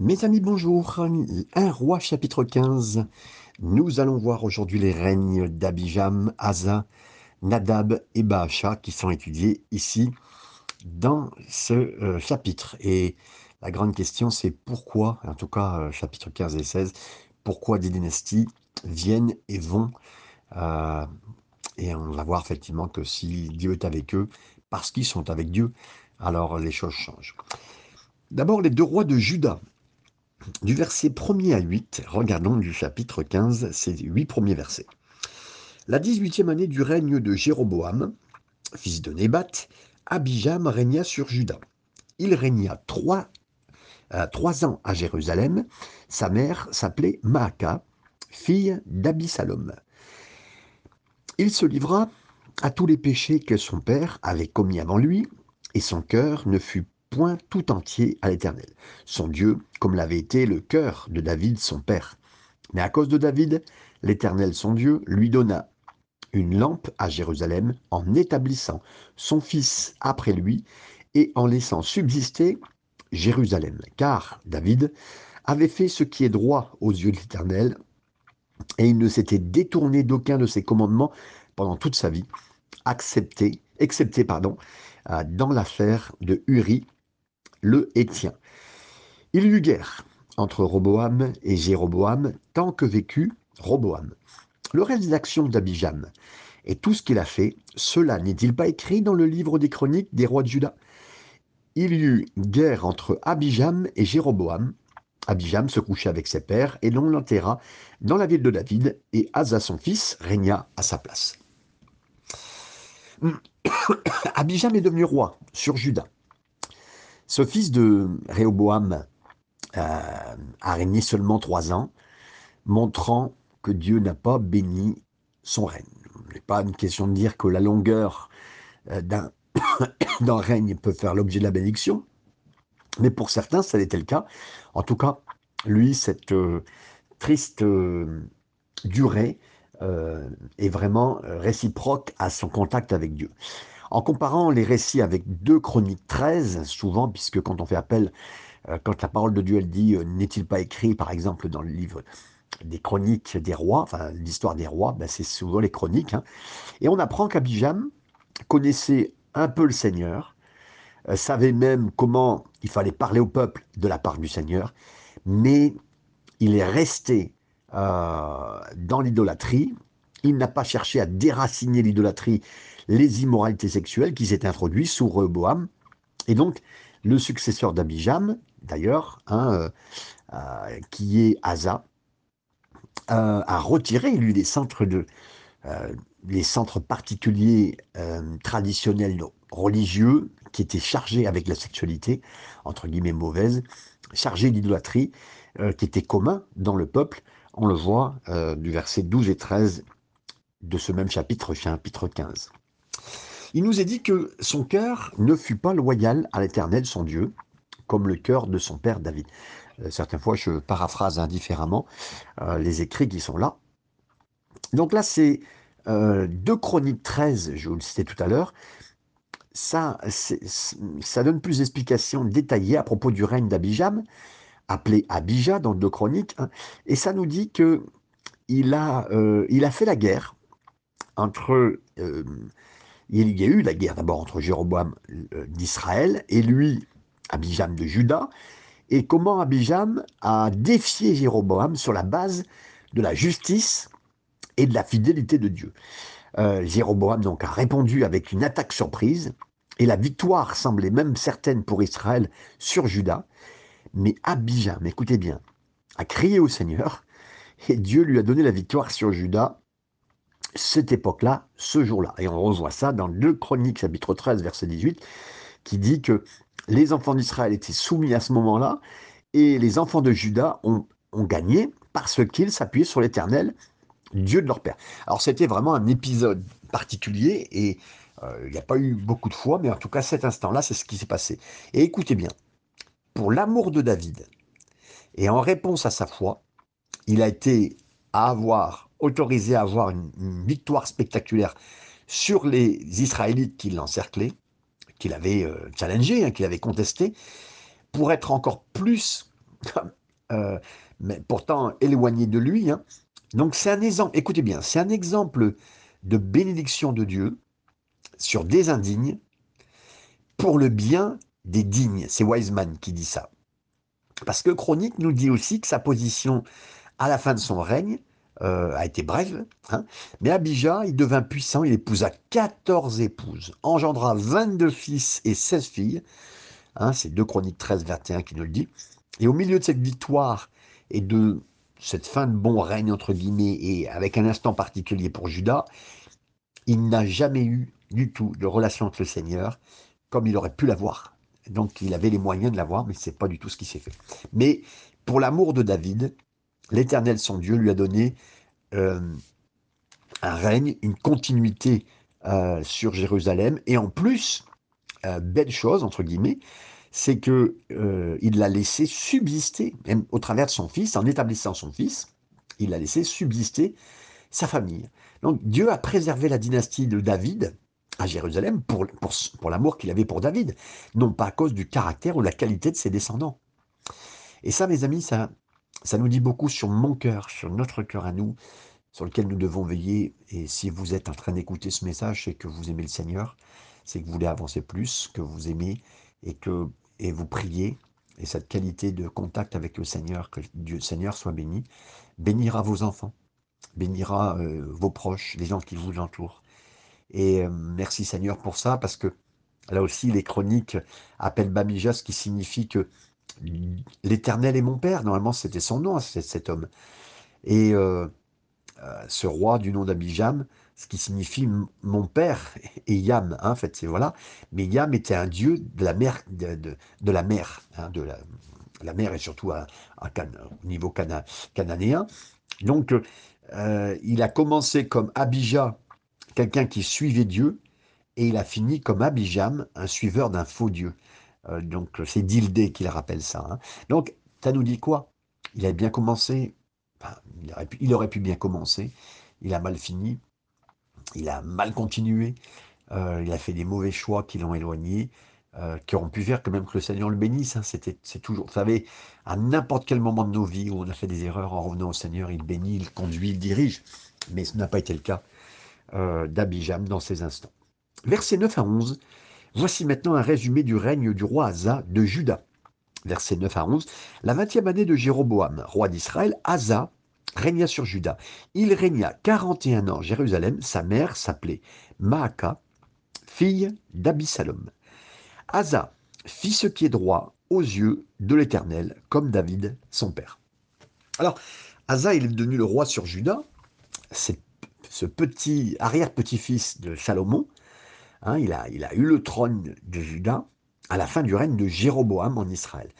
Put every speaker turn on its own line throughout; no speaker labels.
Mes amis, bonjour. Un roi chapitre 15. Nous allons voir aujourd'hui les règnes d'Abijam, Asa, Nadab et Baasha qui sont étudiés ici dans ce euh, chapitre. Et la grande question, c'est pourquoi, en tout cas euh, chapitre 15 et 16, pourquoi des dynasties viennent et vont. Euh, et on va voir effectivement que si Dieu est avec eux, parce qu'ils sont avec Dieu, alors les choses changent. D'abord, les deux rois de Juda. Du verset 1er à 8, regardons du chapitre 15, ces huit premiers versets. La 18e année du règne de Jéroboam, fils de Nébat, Abijam régna sur Juda. Il régna trois, euh, trois ans à Jérusalem. Sa mère s'appelait Maaka, fille d'Abisalom. Il se livra à tous les péchés que son père avait commis avant lui, et son cœur ne fut point tout entier à l'Éternel, son Dieu, comme l'avait été le cœur de David son père. Mais à cause de David, l'Éternel son Dieu lui donna une lampe à Jérusalem en établissant son fils après lui et en laissant subsister Jérusalem. Car David avait fait ce qui est droit aux yeux de l'Éternel et il ne s'était détourné d'aucun de ses commandements pendant toute sa vie, excepté pardon, euh, dans l'affaire de Uri, le Hétien. Il y eut guerre entre Roboam et Jéroboam tant que vécut Roboam. Le reste des actions d'Abijam et tout ce qu'il a fait, cela n'est-il pas écrit dans le livre des chroniques des rois de Juda? Il y eut guerre entre Abijam et Jéroboam. Abijam se coucha avec ses pères et l'on l'enterra dans la ville de David et Asa son fils régna à sa place. Abijam est devenu roi sur Juda. Ce fils de Réoboam euh, a régné seulement trois ans, montrant que Dieu n'a pas béni son règne. Ce n'est pas une question de dire que la longueur euh, d'un règne peut faire l'objet de la bénédiction, mais pour certains, ça l'était le cas. En tout cas, lui, cette euh, triste durée est vraiment réciproque à son contact avec Dieu. En comparant les récits avec 2 Chroniques 13, souvent, puisque quand on fait appel, euh, quand la parole de Dieu, elle dit euh, N'est-il pas écrit, par exemple, dans le livre des chroniques des rois, enfin l'histoire des rois, ben, c'est souvent les chroniques. Hein. Et on apprend qu'Abijam connaissait un peu le Seigneur, euh, savait même comment il fallait parler au peuple de la part du Seigneur, mais il est resté dans l'idolâtrie. Il n'a pas cherché à déraciner l'idolâtrie les immoralités sexuelles qui s'étaient introduites sous Rehoboam. Et donc, le successeur d'Abijam, d'ailleurs, hein, euh, euh, qui est Asa, euh, a retiré, lui, les centres, de, les centres particuliers traditionnels religieux qui étaient chargés avec la sexualité, entre guillemets mauvaise, chargés d'idolâtrie, qui étaient communs dans le peuple. On le voit du verset 12 et 13 de ce même chapitre, chapitre 15 il nous est dit que son cœur ne fut pas loyal à l'Éternel, son Dieu, comme le cœur de son père David. Euh, certaines fois, je paraphrase indifféremment euh, les écrits qui sont là. Donc là, c'est euh, 2 Chroniques 13, je vous le citais tout à l'heure. Ça, ça donne plus d'explications détaillées à propos du règne d'Abijam, appelé Abijah dans 2 Chroniques, hein. et ça nous dit que il a, euh, il a fait la guerre entre il y a eu la guerre d'abord entre Jéroboam euh, d'Israël et lui, Abijam de Juda, et comment Abijam a défié Jéroboam sur la base de la justice et de la fidélité de Dieu. Euh, Jéroboam donc a répondu avec une attaque surprise, et la victoire semblait même certaine pour Israël sur Juda, mais Abijam, écoutez bien, a crié au Seigneur, et Dieu lui a donné la victoire sur Juda cette époque-là, ce jour-là. Et on revoit ça dans 2 Chroniques, chapitre 13, verset 18, qui dit que les enfants d'Israël étaient soumis à ce moment-là, et les enfants de Juda ont, gagné parce qu'ils s'appuyaient sur l'Éternel, Dieu de leur père. Alors c'était vraiment un épisode particulier, et euh, il n'y a pas eu beaucoup de fois, mais en tout cas cet instant-là, c'est ce qui s'est passé. Et écoutez bien, pour l'amour de David, et en réponse à sa foi, il a été à avoir autorisé à avoir une, victoire spectaculaire sur les Israélites qui l'encerclaient, qu'il avait euh, challengé, hein, qu'il avait contesté, pour être encore plus euh, mais pourtant éloigné de lui. Hein. Donc c'est un exemple, écoutez bien, c'est un exemple de bénédiction de Dieu sur des indignes pour le bien des dignes. C'est Wiseman qui dit ça. Parce que Chronique nous dit aussi que sa position à la fin de son règne euh, a été brève, hein. mais Abijah, il devint puissant, il épousa 14 épouses, engendra 22 fils et 16 filles, hein, c'est 2 Chroniques 13, 21 qui nous le dit, et au milieu de cette victoire et de cette fin de bon règne, entre guillemets, et avec un instant particulier pour Judas, il n'a jamais eu du tout de relation avec le Seigneur comme il aurait pu l'avoir. Donc il avait les moyens de l'avoir, mais ce n'est pas du tout ce qui s'est fait. Mais pour l'amour de David, l'Éternel, son Dieu, lui a donné euh, un règne, une continuité euh, sur Jérusalem, et en plus, euh, belle chose, entre guillemets, c'est que il l'a laissé subsister, même au travers de son fils, en établissant son fils, il l'a laissé subsister sa famille. Donc Dieu a préservé la dynastie de David à Jérusalem pour, pour, pour l'amour qu'il avait pour David, non pas à cause du caractère ou la qualité de ses descendants. Et ça, mes amis, ça, ça nous dit beaucoup sur mon cœur, sur notre cœur à nous, sur lequel nous devons veiller. Et si vous êtes en train d'écouter ce message, c'est que vous aimez le Seigneur, c'est que vous voulez avancer plus, que vous aimez et que et vous priez. Et cette qualité de contact avec le Seigneur, que Dieu Seigneur soit béni, bénira vos enfants, bénira euh, vos proches, les gens qui vous entourent. Et euh, merci Seigneur pour ça, parce que là aussi, les chroniques appellent Bamija, ce qui signifie que l'Éternel est mon Père. Normalement, c'était son nom, cet homme. Et euh, ce roi du nom d'Abijam, ce qui signifie mon père et Yam, hein, en fait, c'est voilà. Mais Yam était un dieu de la mer, de, la mer, hein, de la, mer et surtout au niveau cananéen. Donc, euh, il a commencé comme Abijah, quelqu'un qui suivait Dieu, et il a fini comme Abijam, un suiveur d'un faux Dieu. Euh, donc, c'est Dildé qui le rappelle ça. Hein. Donc, ça nous dit quoi? Il a bien commencé, il, aurait pu, bien commencer, il a mal fini, il a mal continué, euh, il a fait des mauvais choix qui l'ont éloigné, euh, qui auront pu faire que même que le Seigneur le bénisse. Hein. C'était, c'est toujours, vous savez, à n'importe quel moment de nos vies où on a fait des erreurs, en revenant au Seigneur, il bénit, il conduit, il dirige. Mais ce n'a pas été le cas d'Abijam dans ces instants. Versets 9 à 11. Voici maintenant un résumé du règne du roi Asa de Juda. Versets 9 à 11. La vingtième année de Jéroboam, roi d'Israël, Asa régna sur Juda. Il régna 41 ans Jérusalem. Sa mère s'appelait Maaka, fille d'Abisalom. Asa fit ce qui est droit aux yeux de l'Éternel, comme David, son père. Alors, Asa, est devenu le roi sur Juda. C'est ce petit arrière-petit-fils de Salomon. Hein, il, a, eu le trône de Juda à la fin du règne de Jéroboam en Israël.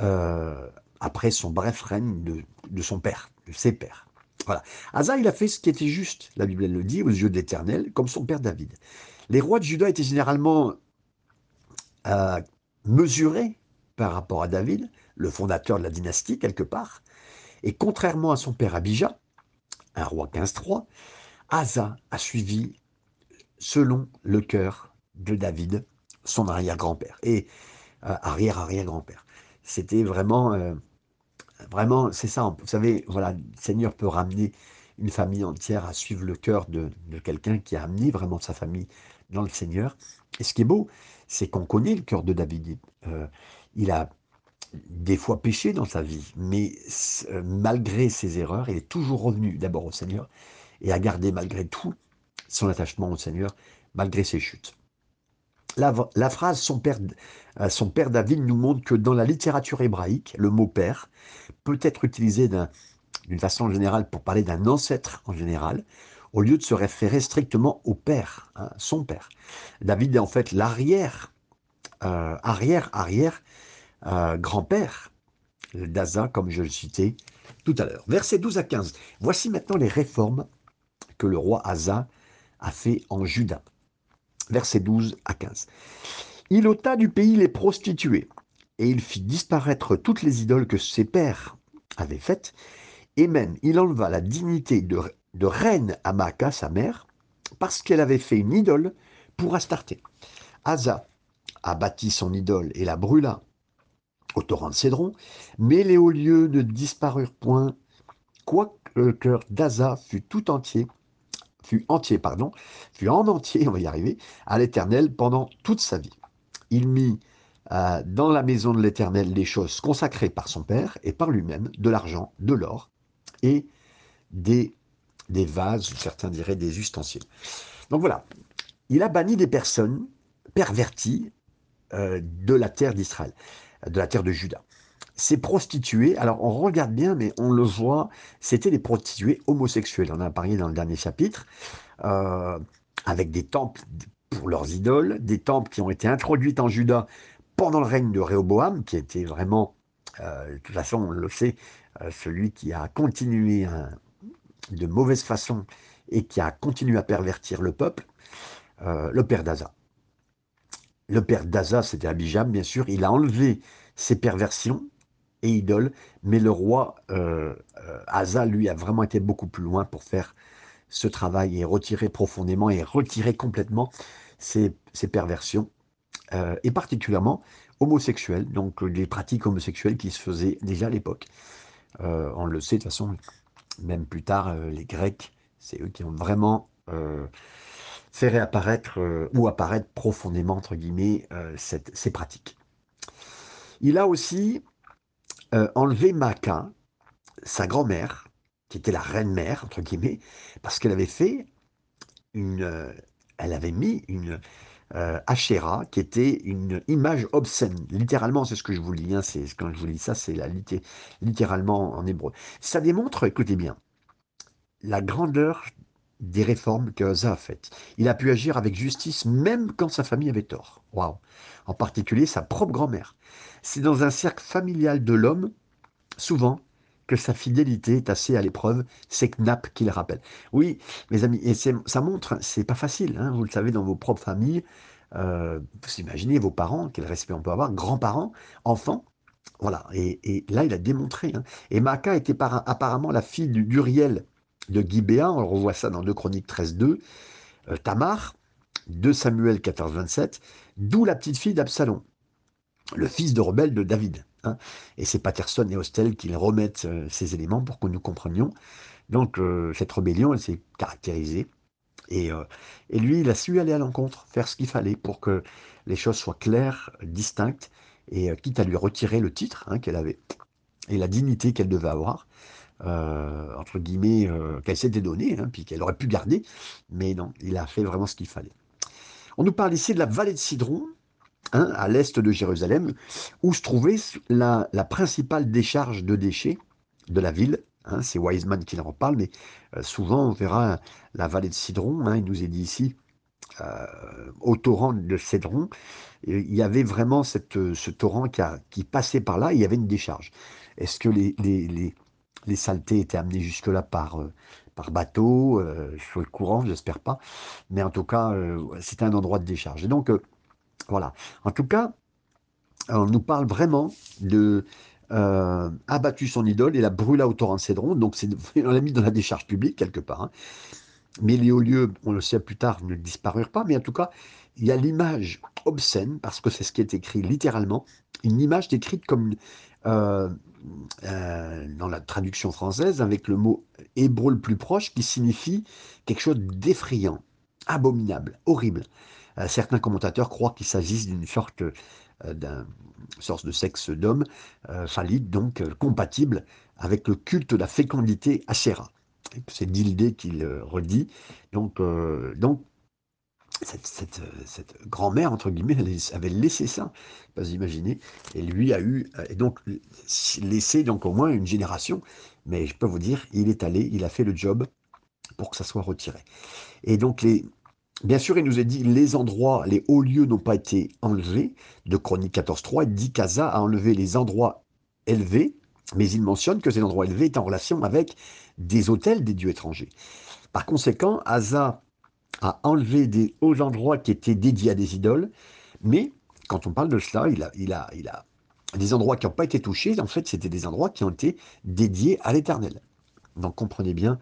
Euh, après son bref règne de, son père, de ses pères. Voilà. Asa, il a fait ce qui était juste, la Bible le dit, aux yeux de l'Éternel, comme son père David. Les rois de Juda étaient généralement euh, mesurés par rapport à David, le fondateur de la dynastie, quelque part. Et contrairement à son père Abijah, un roi 15-3, Asa a suivi selon le cœur de David, son arrière-grand-père, et euh, arrière-arrière-grand-père. C'était vraiment euh, Vraiment, c'est ça. Vous savez, voilà, le Seigneur peut ramener une famille entière à suivre le cœur de, quelqu'un qui a amené vraiment sa famille dans le Seigneur. Et ce qui est beau, c'est qu'on connaît le cœur de David. Euh, il a des fois péché dans sa vie, mais malgré ses erreurs, il est toujours revenu d'abord au Seigneur et a gardé malgré tout son attachement au Seigneur, malgré ses chutes. La, phrase son père, euh, son père David nous montre que dans la littérature hébraïque, le mot père peut être utilisé d'une façon générale pour parler d'un ancêtre en général, au lieu de se référer strictement au père, hein, son père. David est en fait l'arrière, euh, arrière, arrière, euh, grand-père d'Asa, comme je le citais tout à l'heure. Versets 12 à 15. Voici maintenant les réformes que le roi Asa a fait en Juda versets 12 à 15. Il ôta du pays les prostituées, et il fit disparaître toutes les idoles que ses pères avaient faites, et même il enleva la dignité de, reine à Maaka, sa mère, parce qu'elle avait fait une idole pour Astarté. Asa a bâti son idole et la brûla au torrent de Cédron, mais les hauts lieux ne disparurent point, quoique le cœur d'Asa fut tout entier, fut entier, pardon, fut en entier, on va y arriver, à l'Éternel pendant toute sa vie. Il mit euh, dans la maison de l'Éternel les choses consacrées par son père et par lui-même, de l'argent, de l'or et des, vases, certains diraient des ustensiles. Donc voilà, il a banni des personnes perverties euh, de la terre d'Israël, de la terre de Juda. Ces prostituées, alors on regarde bien, mais on le voit, c'était des prostituées homosexuelles. On a parlé dans le dernier chapitre, euh, avec des temples pour leurs idoles, des temples qui ont été introduits en Juda pendant le règne de Réoboam, qui était vraiment, euh, de toute façon, on le sait, celui qui a continué de mauvaise façon et qui a continué à pervertir le peuple, le père d'Aza. Le père d'Aza, c'était Abijam, bien sûr, il a enlevé ses perversions et idoles, mais le roi euh, euh, Asa, lui, a vraiment été beaucoup plus loin pour faire ce travail et retirer profondément et retirer complètement ses, perversions, euh, et particulièrement homosexuelles, donc les pratiques homosexuelles qui se faisaient déjà à l'époque. on le sait de toute façon, même plus tard, les Grecs, c'est eux qui ont vraiment fait réapparaître euh, ou apparaître profondément, entre guillemets, euh, ces pratiques. Il a aussi euh, enlevé Maca, sa grand-mère, qui était la reine-mère, entre guillemets, parce qu'elle avait fait une... elle avait mis une Asherah, qui était une image obscène. Littéralement, c'est ce que je vous lis. Hein, c'est, quand je vous lis ça, c'est littéralement en hébreu. Ça démontre, écoutez bien, la grandeur des réformes que Asa a faites. Il a pu agir avec justice même quand sa famille avait tort. En particulier sa propre grand-mère. C'est dans un cercle familial de l'homme, souvent, que sa fidélité est assez à l'épreuve, c'est Knapp qui le rappelle. Oui, mes amis, et ça montre, c'est pas facile, hein, vous le savez, dans vos propres familles, euh, vous imaginez vos parents, quel respect on peut avoir, grands-parents, enfants, voilà, et, là il a démontré. Hein. Et Maaka était apparemment la fille d'Uriel, de Gibéa, on revoit ça dans 2 Chroniques 13.2, euh, Tamar, 2 Samuel 14.27, d'où la petite fille d'Absalom, le fils de rebelle de David. Hein. Et c'est Patterson et Hostel qui remettent euh, ces éléments pour que nous comprenions. Donc euh, cette rébellion, elle s'est caractérisée. Et, et, lui, il a su aller à l'encontre, faire ce qu'il fallait pour que les choses soient claires, distinctes, et quitte à lui retirer le titre hein, qu'elle avait et la dignité qu'elle devait avoir. Euh, entre guillemets, euh, qu'elle s'était donnée, hein, puis qu'elle aurait pu garder, mais non, il a fait vraiment ce qu'il fallait. On nous parle ici de la vallée de Cidron, hein, à l'est de Jérusalem, où se trouvait la, principale décharge de déchets de la ville. Hein, c'est Wiseman qui en parle, mais euh, souvent on verra la vallée de Cidron, il nous est dit ici, au torrent de Cédron, il y avait vraiment cette, ce torrent qui, qui, passait par là, il y avait une décharge. Est-ce que les saletés étaient amenées jusque-là par, euh, bateau, euh, sur le courant, j'espère pas. Mais en tout cas, euh, c'était un endroit de décharge. Et donc, voilà. En tout cas, on nous parle vraiment de abattu son idole et la brûla au torrent Cédron. Donc, on l'a mis dans la décharge publique quelque part. Hein. Mais les hauts lieux, on le sait plus tard, ne disparurent pas. Mais en tout cas, il y a l'image obscène, parce que c'est ce qui est écrit littéralement, une image décrite comme euh, dans la traduction française avec le mot hébreu le plus proche qui signifie quelque chose d'effrayant, abominable, horrible. Euh, certains commentateurs croient qu'il s'agisse d'une sorte euh, de sexe d'homme phallique, donc compatible avec le culte de la fécondité Asherah. C'est Dildé qui le redit. Donc cette, cette, grand-mère, entre guillemets, avait laissé ça, pas imaginer, et lui a eu, et donc laissé donc au moins une génération, mais je peux vous dire, il est allé, il a fait le job pour que ça soit retiré. Et donc, les, bien sûr, il nous a dit, les endroits, les hauts lieux n'ont pas été enlevés, de Chronique 14.3, il dit qu'Aza a enlevé les endroits élevés, mais il mentionne que ces endroits élevés étaient en relation avec des hôtels des dieux étrangers. Par conséquent, Asa à enlever des hauts endroits qui étaient dédiés à des idoles, mais quand on parle de cela, il a, il a, il a des endroits qui n'ont pas été touchés, en fait, c'était des endroits qui ont été dédiés à l'Éternel. Donc comprenez bien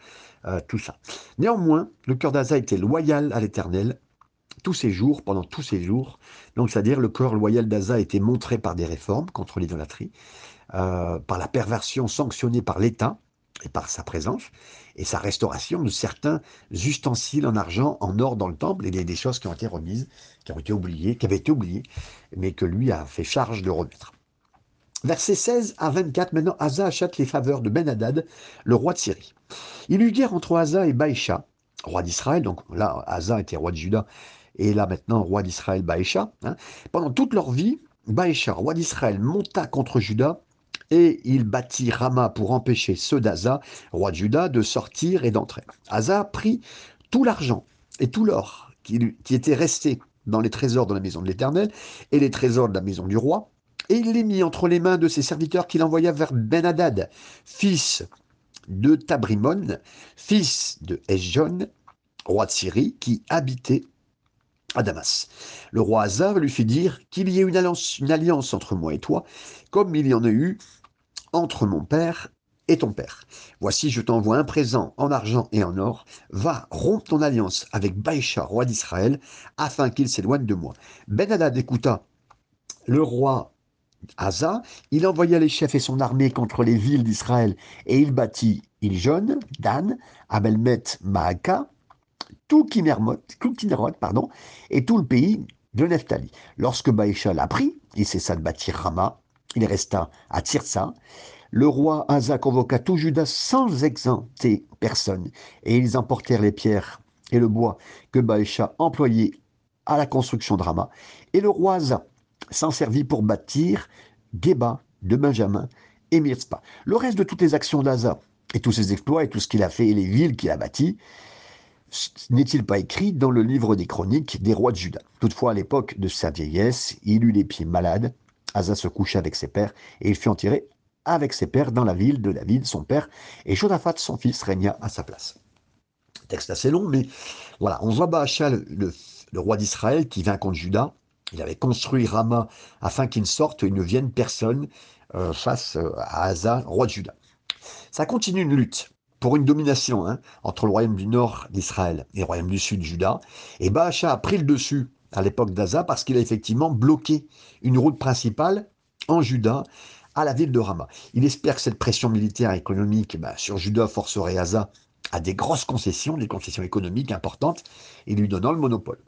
euh, tout ça. Néanmoins, le cœur d'Asa était loyal à l'Éternel, tous ces jours, pendant tous ces jours. Donc, c'est-à-dire le corps loyal d'Aza a été montré par des réformes contre l'idolâtrie, euh, par la perversion sanctionnée par l'État et par sa présence, et sa restauration de certains ustensiles en argent, en or dans le temple, et des, choses qui ont été remises, qui ont été oubliées, qui avaient été oubliées, mais que lui a fait charge de remettre. Versets 16 à 24, maintenant, Asa achète les faveurs de Ben-Hadad, le roi de Syrie. Il eut guerre entre Asa et Baïcha, roi d'Israël, donc là, Asa était roi de Juda, et là maintenant, roi d'Israël, Baïcha. Hein. Pendant toute leur vie, Baïcha, roi d'Israël, monta contre Juda et il bâtit Rama pour empêcher ceux d'Aza, roi de Juda, de sortir et d'entrer. Asa prit tout l'argent et tout l'or qui, était resté dans les trésors de la maison de l'Éternel et les trésors de la maison du roi, et il les mit entre les mains de ses serviteurs qu'il envoya vers Ben-Hadad, fils de Tabrimon, fils de Esjon, roi de Syrie, qui habitait à Damas. Le roi Hazar lui fit dire qu'il y ait une alliance entre moi et toi, comme il y en a eu entre mon père et ton père. Voici, je t'envoie un présent en argent et en or. Va, rompre ton alliance avec Baïcha, roi d'Israël, afin qu'il s'éloigne de moi. Ben-Hadad écouta le roi Asa, il envoya les chefs et son armée contre les villes d'Israël, et il bâtit Iljon, Dan, Abelmet, Maaka, tout Kinerot, pardon, et tout le pays de Nephtali. Lorsque Baïcha l'apprit, il cessa de bâtir Rama, il resta à Tirsa. Le roi Asa convoqua tout Judas sans exempter personne, et ils emportèrent les pierres et le bois que Baïcha employait à la construction de Rama. Et le roi Asa s'en servit pour bâtir Geba de Benjamin et Mirzpa. Le reste de toutes les actions d'Asa et tous ses exploits et tout ce qu'il a fait et les villes qu'il a bâties, n'est-il pas écrit dans le livre des chroniques des rois de Juda Toutefois, à l'époque de sa vieillesse, il eut les pieds malades. Asa se coucha avec ses pères et il fut enterré avec ses pères dans la ville de David, son père, et Jodaphat, son fils, régna à sa place. Texte assez long, mais voilà, on voit Baasha, le, roi d'Israël, qui vient contre Juda. Il avait construit Rama afin qu'il ne sorte et ne vienne personne euh, face euh, à Asa, roi de Juda. Ça continue une lutte pour une domination hein, entre le royaume du nord d'Israël et le royaume du sud Juda. Et Baasha a pris le dessus à l'époque d'Aza parce qu'il a effectivement bloqué une route principale en Juda à la ville de Rama. Il espère que cette pression militaire et économique bah, sur Juda forcerait Asa à des grosses concessions, des concessions économiques importantes, et lui donnant le monopole.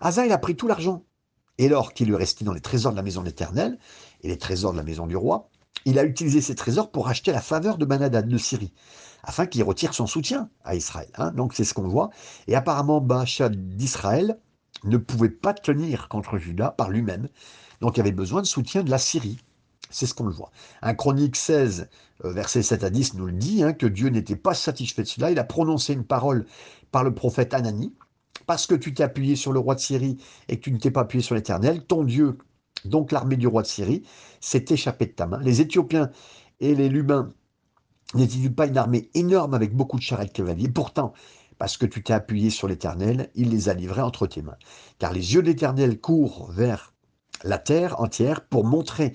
Asa, il a pris tout l'argent et l'or qui lui restait dans les trésors de la maison éternelle et les trésors de la maison du roi. Il a utilisé ces trésors pour acheter la faveur de Banadad de Syrie afin qu'il retire son soutien à Israël. Hein. Donc c'est ce qu'on voit. Et apparemment, Baasha d'Israël ne pouvait pas tenir contre Juda par lui-même. Donc il avait besoin de soutien de la Syrie. C'est ce qu'on le voit. Un chronique 16, euh, verset 7 à 10, nous le dit, hein, que Dieu n'était pas satisfait de cela. Il a prononcé une parole par le prophète Anani. Parce que tu t'es appuyé sur le roi de Syrie et que tu ne t'es pas appuyé sur l'Éternel, ton Dieu, donc l'armée du roi de Syrie, s'est échappée de ta main. Les Éthiopiens et les Lubains n'est-il pas une armée énorme avec beaucoup de charrettes cavaliers? Pourtant, parce que tu t'es appuyé sur l'Éternel, il les a livrés entre tes mains. Car les yeux de l'Éternel courent vers la terre entière pour montrer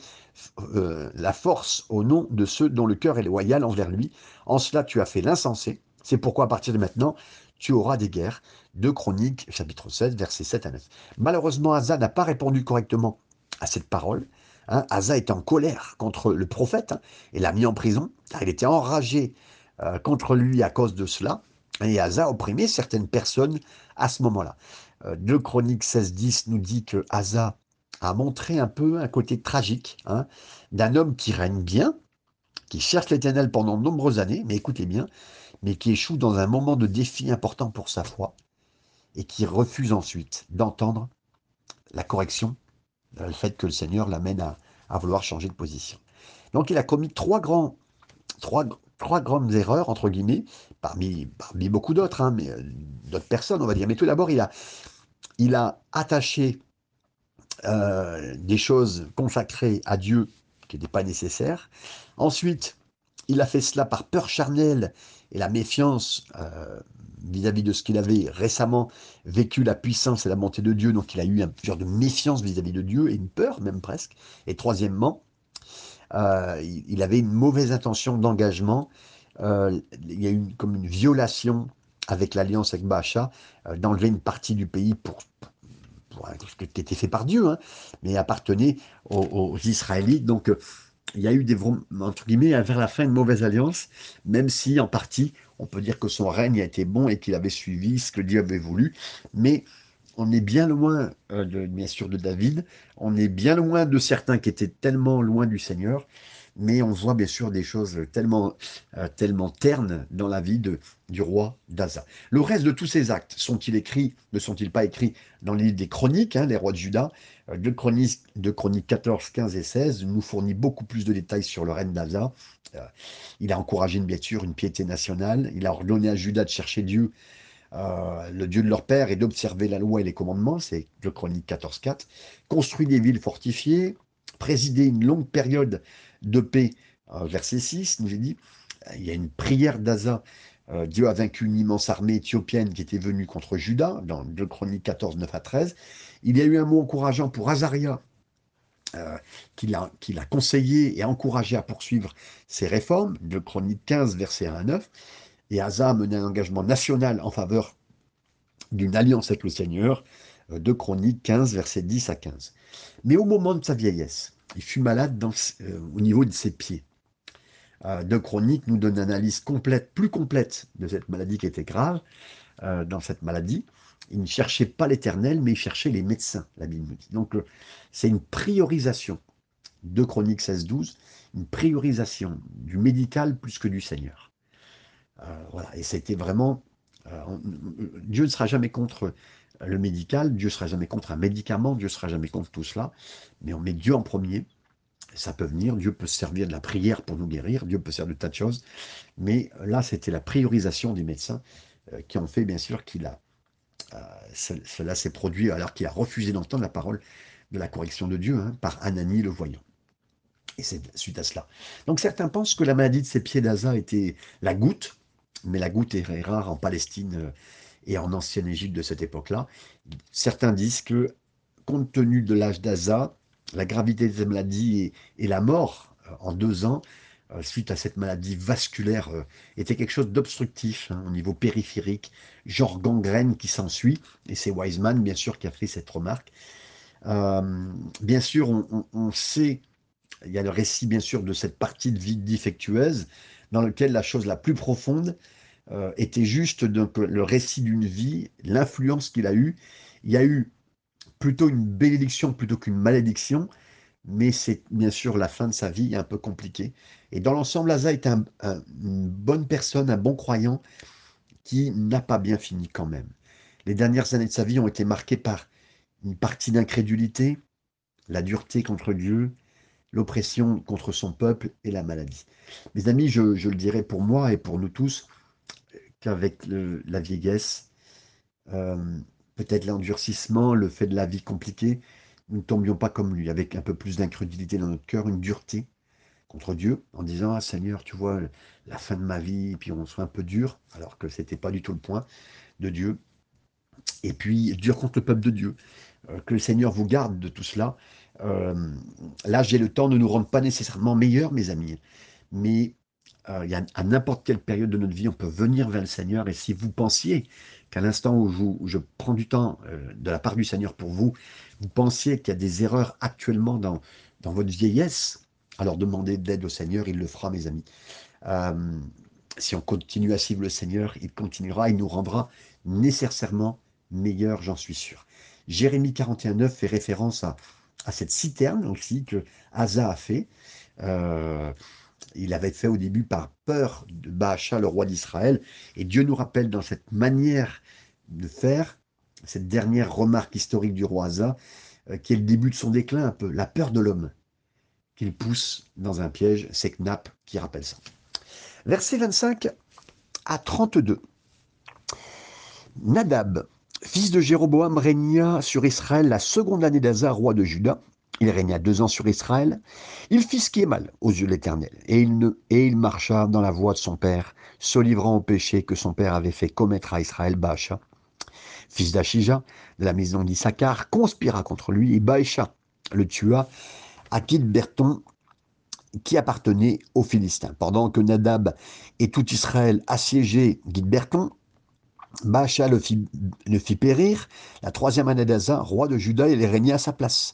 euh, la force au nom de ceux dont le cœur est loyal envers lui. En cela, tu as fait l'insensé. C'est pourquoi à partir de maintenant, tu auras des guerres. Chroniques, chapitre 16, versets 7 à 9. Malheureusement, Asa n'a pas répondu correctement à cette parole. Hein, Asa était en colère contre le prophète hein, et l'a mis en prison, car il était enragé euh, contre lui à cause de cela. Et Asa opprimait certaines personnes à ce moment-là. Euh, 2 Chroniques 16.10 nous dit que Asa a montré un peu un côté tragique hein, d'un homme qui règne bien, qui cherche l'éternel pendant de nombreuses années, mais écoutez bien, mais qui échoue dans un moment de défi important pour sa foi, et qui refuse ensuite d'entendre la correction le fait que le Seigneur l'amène à, vouloir changer de position. Donc il a commis trois, grands, trois grandes erreurs, entre guillemets, parmi, beaucoup d'autres, hein, mais euh, d'autres personnes, on va dire. Mais tout d'abord, il a, il a attaché euh, des choses consacrées à Dieu qui n'étaient pas nécessaires. Ensuite, il a fait cela par peur charnelle et la méfiance euh, vis-à-vis de ce qu'il avait récemment vécu, la puissance et la montée de Dieu. Donc il a eu un genre de méfiance vis-à-vis de Dieu et une peur même presque. Et troisièmement, euh, il avait une mauvaise intention d'engagement. Euh, il y a eu comme une violation avec l'alliance avec Baasha, d'enlever une partie du pays pour, ce qui était fait par Dieu, hein, mais appartenait aux, Israélites. Donc, il y a eu des, entre guillemets, vers la fin, une mauvaise alliance, même si en partie, on peut dire que son règne a été bon et qu'il avait suivi ce que Dieu avait voulu. Mais on est bien loin, euh, de, bien sûr, de David. On est bien loin de certains qui étaient tellement loin du Seigneur. Mais on voit bien sûr des choses tellement, euh, tellement ternes dans la vie de, du roi d'Aza. Le reste de tous ces actes sont-ils écrits, ne sont-ils pas écrits dans les des chroniques, hein, les rois de Juda? Euh, de chroniques 14, 15 et 16 nous fournit beaucoup plus de détails sur le règne d'Aza. il a encouragé une, bien sûr une piété nationale. Il a ordonné à Juda de chercher Dieu euh, le Dieu de leur père, et d'observer la loi et les commandements, c'est le Chronique 14.4, construit des villes fortifiées, présider une longue période de paix, euh, verset 6, nous est dit, il y a une prière d'Aza, euh, Dieu a vaincu une immense armée éthiopienne qui était venue contre Juda, dans le Chronique 14, 9 à 13. Il y a eu un mot encourageant pour Azaria, qu'il a, a, conseillé et encouragé à poursuivre ses réformes, de Chronique 15, verset 1 à 9 et Asa a mené un engagement national en faveur d'une alliance avec le Seigneur, euh, de Chroniques 15, versets 10 à 15. Mais au moment de sa vieillesse, il fut malade euh, au niveau de ses pieds. Euh, de Chroniques nous donne une analyse complète, plus complète de cette maladie qui était grave. dans cette maladie, il ne cherchait pas l'éternel, mais il cherchait les médecins, la Bible dit. Donc c'est une priorisation de Chroniques 16, 12, une priorisation du médical plus que du Seigneur. Euh, voilà. Et c'était vraiment. Euh, Dieu ne sera jamais contre le médical, Dieu ne sera jamais contre un médicament, Dieu ne sera jamais contre tout cela, mais on met Dieu en premier. Ça peut venir, Dieu peut se servir de la prière pour nous guérir, Dieu peut servir de tas de choses, mais là, c'était la priorisation des médecins euh, qui ont fait, bien sûr, qu'il a. cela s'est produit alors qu'il a refusé d'entendre la parole de la correction de Dieu hein, par Anani le voyant. Et c'est suite à cela. Donc certains pensent que la maladie de ses pieds d'Aza était la goutte, mais la goutte est rare en Palestine euh, et en ancienne Égypte de cette époque-là. Certains disent que, compte tenu de l'âge d'Aza, la gravité de cette maladie et, la mort euh, en deux ans, euh, suite à cette maladie vasculaire, était quelque chose d'obstructif hein, au niveau périphérique, genre gangrène qui s'ensuit. Et c'est Wiseman, bien sûr, qui a fait cette remarque. bien sûr, on, sait, il y a le récit, bien sûr, de cette partie de vie défectueuse, dans lequel la chose la plus profonde euh, était juste donc, le récit d'une vie, l'influence qu'il a eue. Il y a eu plutôt une bénédiction plutôt qu'une malédiction, mais c'est bien sûr la fin de sa vie un peu compliquée. Et dans l'ensemble, Asa est une bonne personne, un bon croyant qui n'a pas bien fini quand même. Les dernières années de sa vie ont été marquées par une partie d'incrédulité, la dureté contre Dieu, l'oppression contre son peuple et la maladie. Mes amis, je, le dirais pour moi et pour nous tous, qu'avec la vieillesse, euh, peut-être l'endurcissement, le fait de la vie compliquée, nous ne tombions pas comme lui, avec un peu plus d'incrédulité dans notre cœur, une dureté contre Dieu, en disant Ah Seigneur, tu vois, la fin de ma vie, et puis on soit un peu dur, alors que ce n'était pas du tout le point de Dieu. Et puis dur contre le peuple de Dieu. Euh, que le Seigneur vous garde de tout cela euh, l'âge et le temps ne nous rendent pas nécessairement meilleurs, mes amis. Mais euh, y a, à n'importe quelle période de notre vie, on peut venir vers le Seigneur. Et si vous pensiez qu'à l'instant où, je prends du temps euh, de la part du Seigneur pour vous, vous pensiez qu'il y a des erreurs actuellement dans, dans votre vieillesse, alors demandez d'aide au Seigneur, il le fera, mes amis. si on continue à suivre le Seigneur, il continuera, il nous rendra nécessairement meilleurs, j'en suis sûr. Jérémie 41.9 fait référence à, à cette citerne aussi que Asa a fait. Euh, il avait fait au début par peur de Baasha, le roi d'Israël. Et Dieu nous rappelle dans cette manière de faire, cette dernière remarque historique du roi Asa, euh, qui est le début de son déclin un peu, la peur de l'homme, qu'il pousse dans un piège, c'est Knapp qui rappelle ça. Verset 25 à 32. Nadab, fils de Jéroboam, régna sur Israël la seconde année d'Azar, roi de Juda. Il régna deux ans sur Israël. Il fit ce qui est mal aux yeux de l'Éternel. Et il, marcha dans la voie de son père, se livrant au péché que son père avait fait commettre à Israël, Baasha. Fils d'Achija, de la maison d'Issachar, conspira contre lui et Baasha le tua à Kidberton, qui appartenait aux Philistins. Pendant que Nadab et tout Israël assiégeaient Gidberton, Baasha le fit, périr la troisième année d'Aza, roi de Juda, il régnait à sa place.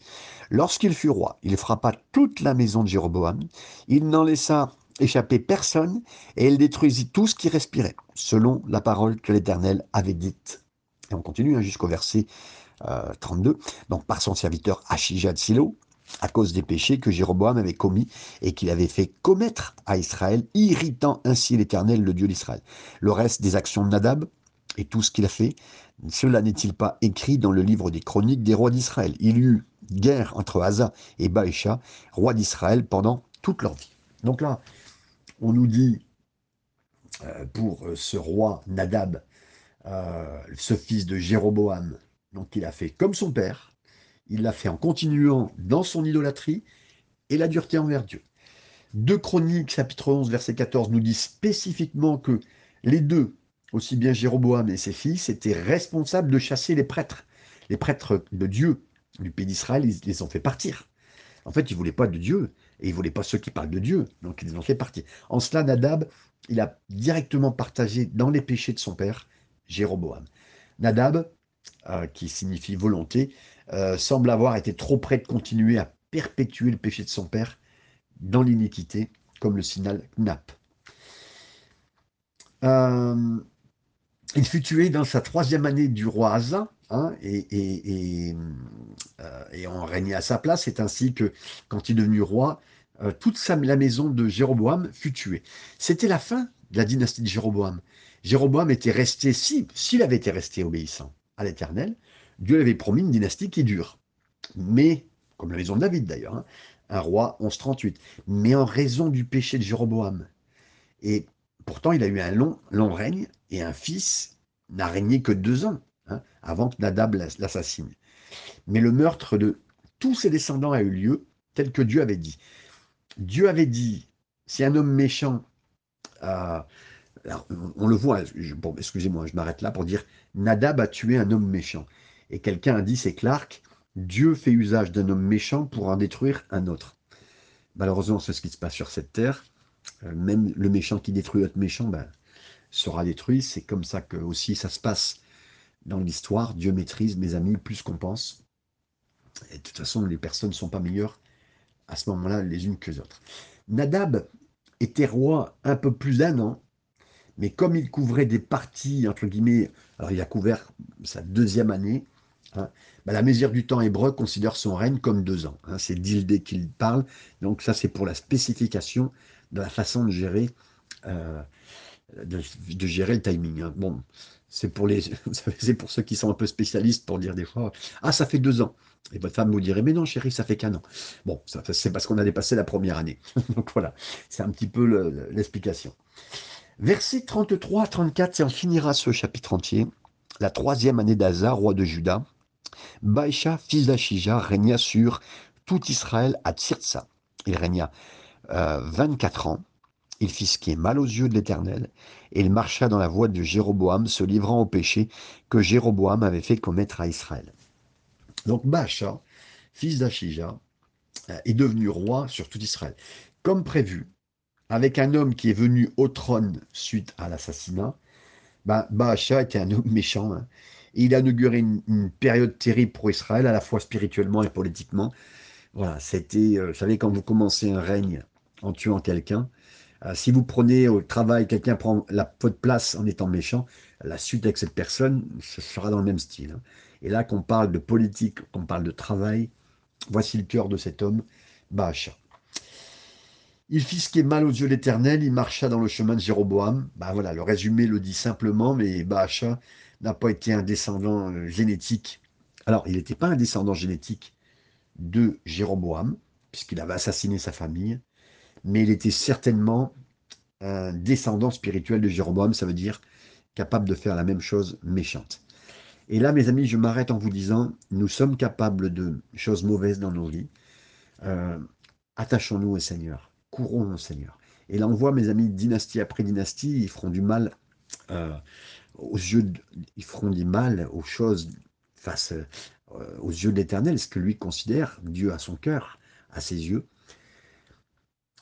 Lorsqu'il fut roi, il frappa toute la maison de Jéroboam. Il n'en laissa échapper personne, et il détruisit tout ce qui respirait, selon la parole que l'Éternel avait dite. Et on continue hein, jusqu'au verset 32. Euh, Donc par son serviteur Achija de Silo, à cause des péchés que Jéroboam avait commis et qu'il avait fait commettre à Israël, irritant ainsi l'Éternel, le Dieu d'Israël. Le reste des actions de Nadab et tout ce qu'il a fait, cela n'est-il pas écrit dans le livre des chroniques des rois d'Israël? Il y eut guerre entre Asa et Baécha, roi d'Israël, pendant toute leur vie. Donc là, on nous dit, euh, pour euh, ce roi Nadab, euh, ce fils de Jéroboam, donc il a fait comme son père, il l'a fait en continuant dans son idolâtrie et la dureté envers Dieu. Deux Chroniques, chapitre 11, verset 14, nous dit spécifiquement que les deux, aussi bien Jéroboam et ses fils, étaient responsables de chasser les prêtres. Les prêtres de Dieu du pays d'Israël, ils les ont fait partir. En fait, ils ne voulaient pas de Dieu, et ils ne voulaient pas ceux qui parlent de Dieu, donc ils les ont fait partir. En cela, Nadab, il a directement partagé dans les péchés de son père, Jéroboam. Nadab, euh, qui signifie volonté, euh, semble avoir été trop près de continuer à perpétuer le péché de son père dans l'iniquité, comme le signal Knap. Euh, il fut tué dans sa troisième année du roi Asa, hein, et, on régnait à sa place. C'est ainsi que, quand il est devenu roi, toute sa, la maison de Jéroboam fut tuée. C'était la fin de la dynastie de Jéroboam. Jéroboam était resté, s'il avait été resté obéissant à l'Éternel, Dieu avait promis une dynastie qui dure. Mais, comme la maison de David d'ailleurs, hein, un roi 1138. Mais en raison du péché de Jéroboam. Et pourtant, il a eu un long, règne, et un fils n'a régné que deux ans, hein, avant que Nadab l'assassine. Mais le meurtre de tous ses descendants a eu lieu, tel que Dieu avait dit. Dieu avait dit, si un homme méchant euh, on le voit, excusez-moi, je m'arrête là pour dire Nadab a tué un homme méchant. Et quelqu'un a dit, c'est Clark, Dieu fait usage d'un homme méchant pour en détruire un autre. Malheureusement, c'est ce qui se passe sur cette terre. Euh, même le méchant qui détruit l'autre méchant ben, sera détruit. C'est comme ça que aussi ça se passe dans l'histoire. Dieu maîtrise, mes amis, plus qu'on pense. Et de toute façon, les personnes ne sont pas meilleures à ce moment-là les unes que les autres. Nadab était roi un peu plus d'un an mais comme il couvrait des parties, entre guillemets, alors il a couvert sa deuxième année, hein, bah, la mesure du temps hébreu considère son règne comme deux ans. Hein, c'est d'Ildé qu'il parle, donc ça c'est pour la spécification de la façon de gérer, euh, de, gérer le timing. Hein. Bon, c'est pour les, c'est pour ceux qui sont un peu spécialistes pour dire des fois, ah ça fait deux ans. Et votre femme vous dirait, mais non chérie, ça fait qu'un an. Bon, c'est parce qu'on a dépassé la première année. donc voilà, c'est un petit peu l'explication. Versets 33 à 34, et on finira ce chapitre entier. La troisième année d'Aza, roi de Juda, Baïcha, fils d'Achija, régna sur tout Israël à Tirtsa. Il régna 24 euh, ans. Il fit ce qui est mal aux yeux de l'Éternel, et il marcha dans la voie de Jéroboam, se livrant au péché que Jéroboam avait fait commettre à Israël. Donc Baïcha, fils d'Achija, euh, est devenu roi sur tout Israël. Comme prévu, avec un homme qui est venu au trône suite à l'assassinat, ben, Baasha était un homme méchant. Hein. il a inauguré une, période terrible pour Israël, à la fois spirituellement et politiquement. Voilà, c'était, euh, vous savez, quand vous commencez un règne en tuant quelqu'un, euh, si vous prenez au travail, quelqu'un prend votre place en étant méchant, la suite avec cette personne, sera dans le même style. Hein. Et là, qu'on parle de politique, qu'on parle de travail, voici le cœur de cet homme, Baasha. Il fit ce qui est mal aux yeux de l'Éternel, il marcha dans le chemin de Jéroboam. Voilà, le résumé le dit simplement, mais Baasha n'a pas été un descendant euh, génétique. Alors, il n'était pas un descendant génétique de Jéroboam, puisqu'il avait assassiné sa famille, mais il était certainement un descendant spirituel de Jéroboam, ça veut dire capable de faire la même chose méchante. Et là, mes amis, je m'arrête en vous disant, nous sommes capables de choses mauvaises dans nos vies. Euh, attachons-nous au Seigneur courons, Seigneur. Et là, on voit, mes amis, dynastie après dynastie, ils feront du mal euh, aux yeux, ils feront du mal aux choses face euh, aux yeux de l'Éternel, ce que lui considère, Dieu à son cœur, à ses yeux.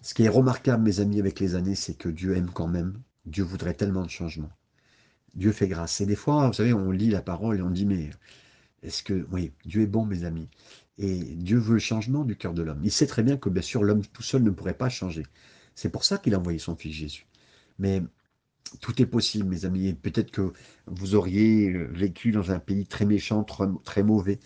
Ce qui est remarquable, mes amis, avec les années, c'est que Dieu aime quand même. Dieu voudrait tellement de changements. Dieu fait grâce. Et des fois, vous savez, on lit la parole et on dit, mais est-ce que, oui, Dieu est bon, mes amis. Et Dieu veut le changement du cœur de l'homme. Il sait très bien que, bien sûr, l'homme tout seul ne pourrait pas changer. C'est pour ça qu'il a envoyé son fils Jésus. Mais tout est possible, mes amis. Et peut-être que vous auriez euh, vécu dans un pays très méchant, très mauvais.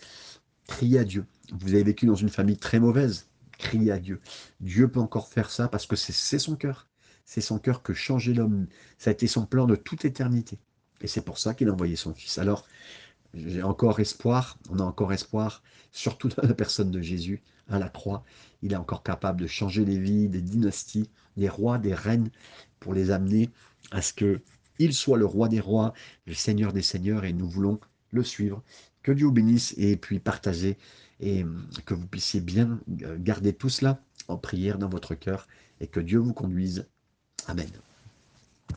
Criez à Dieu. Vous avez vécu dans une famille très mauvaise. Criez à Dieu. Dieu peut encore faire ça parce que c'est son cœur. C'est son cœur que changer l'homme. Ça a été son plan de toute éternité. Et c'est pour ça qu'il a envoyé son Fils. Alors, j'ai encore espoir, on a encore espoir, surtout dans la personne de Jésus, à la croix. Il est encore capable de changer les vies, des dynasties, des rois, des reines, pour les amener à ce qu'il soit le roi des rois, le seigneur des seigneurs, et nous voulons le suivre. Que Dieu vous bénisse et puis partager et que vous puissiez bien garder tout cela en prière dans votre cœur et que Dieu vous conduise. Amen.